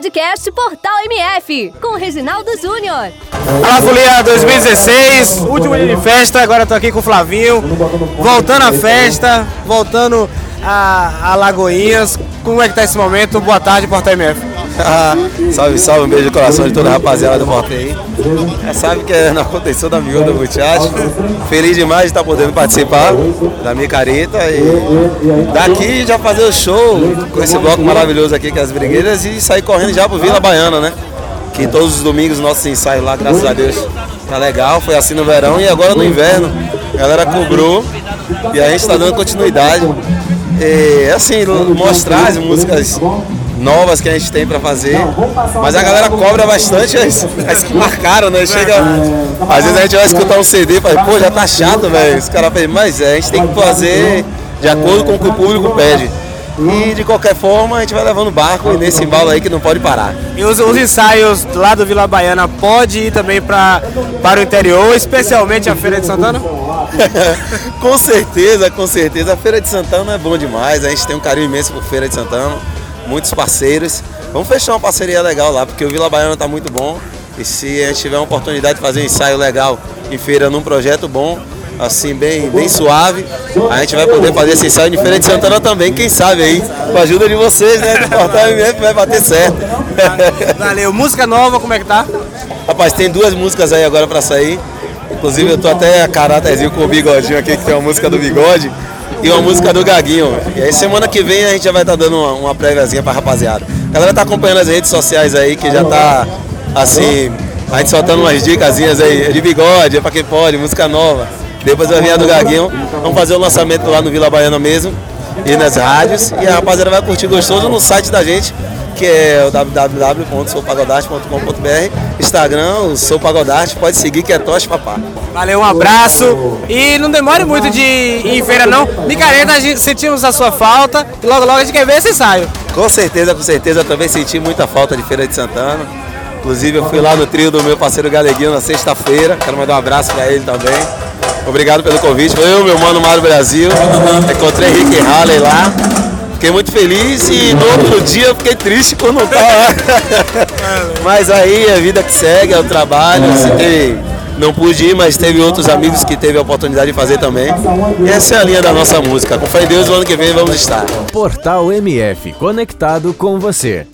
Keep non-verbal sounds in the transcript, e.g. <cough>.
podcast Portal MF, com Reginaldo Júnior. Olá, Folia 2016, último dia de festa, agora tô aqui com o Flavinho, voltando à festa, voltando a, a Lagoinhas. Como é que tá esse momento? Boa tarde, Portal MF. <laughs> salve, salve, um beijo no coração de toda a rapaziada do Porto aí. É, sabe que é na contenção da miúda do Muchacho. Feliz demais de estar podendo participar da minha careta e daqui já fazer o show com esse bloco maravilhoso aqui que é as Brigueiras e sair correndo já pro Vila Baiana, né? Que todos os domingos nossos ensaios lá, graças a Deus, tá legal. Foi assim no verão e agora no inverno. A galera cobrou e a gente tá dando continuidade. E assim, mostrar as músicas novas que a gente tem para fazer. Mas a galera cobra bastante as, as que marcaram, né? Chega. Às vezes a gente vai escutar um CD e fala, pô, já tá chato, velho. Os caras falam, mas é, a gente tem que fazer de acordo com o que o público pede. E de qualquer forma a gente vai levando barco nesse embalo aí que não pode parar. E os, os ensaios lá do Vila Baiana pode ir também pra, para o interior, especialmente a Feira de Santana? <laughs> com certeza, com certeza. A Feira de Santana é bom demais. A gente tem um carinho imenso por Feira de Santana muitos parceiros. Vamos fechar uma parceria legal lá, porque o Vila Baiana está muito bom. E se a gente tiver uma oportunidade de fazer um ensaio legal em feira num projeto bom, assim, bem, bem suave, a gente vai poder fazer esse ensaio em Feira de Santana também, quem sabe aí, com a ajuda de vocês, né? Do Portal MF vai bater certo. <laughs> Valeu. Música nova, como é que tá? Rapaz, tem duas músicas aí agora para sair. Inclusive eu tô até a caráterzinho com o bigodinho aqui, que tem uma música do bigode e uma música do Gaguinho. E aí semana que vem a gente já vai estar tá dando uma, uma préviazinha pra rapaziada. A galera tá acompanhando as redes sociais aí, que já tá assim, a gente soltando umas dicas aí de bigode, é pra quem pode, música nova. Depois vai vir a do Gaguinho. Vamos fazer o lançamento lá no Vila Baiana mesmo e nas rádios. E a rapaziada vai curtir gostoso no site da gente, que é o www.soupagodarte.com.br, Instagram, o Sou Pagodarte, pode seguir que é Toche Papá. Valeu, um abraço e não demore muito de ir em feira não. Micareta, sentimos a sua falta e logo logo a gente quer ver esse ensaio. Com certeza, com certeza, eu também senti muita falta de Feira de Santana. Inclusive eu fui lá no trio do meu parceiro Galeguinho na sexta-feira, quero mandar um abraço para ele também. Obrigado pelo convite. Foi eu, meu mano Mário Brasil. Encontrei Henrique Halley lá. Fiquei muito feliz e no outro dia eu fiquei triste por não estar lá. <laughs> Mas aí é a vida que segue, é o trabalho. Você não pude ir, mas teve outros amigos que teve a oportunidade de fazer também. E essa é a linha da nossa música. Com fé em Deus, o ano que vem vamos estar. Portal MF, conectado com você.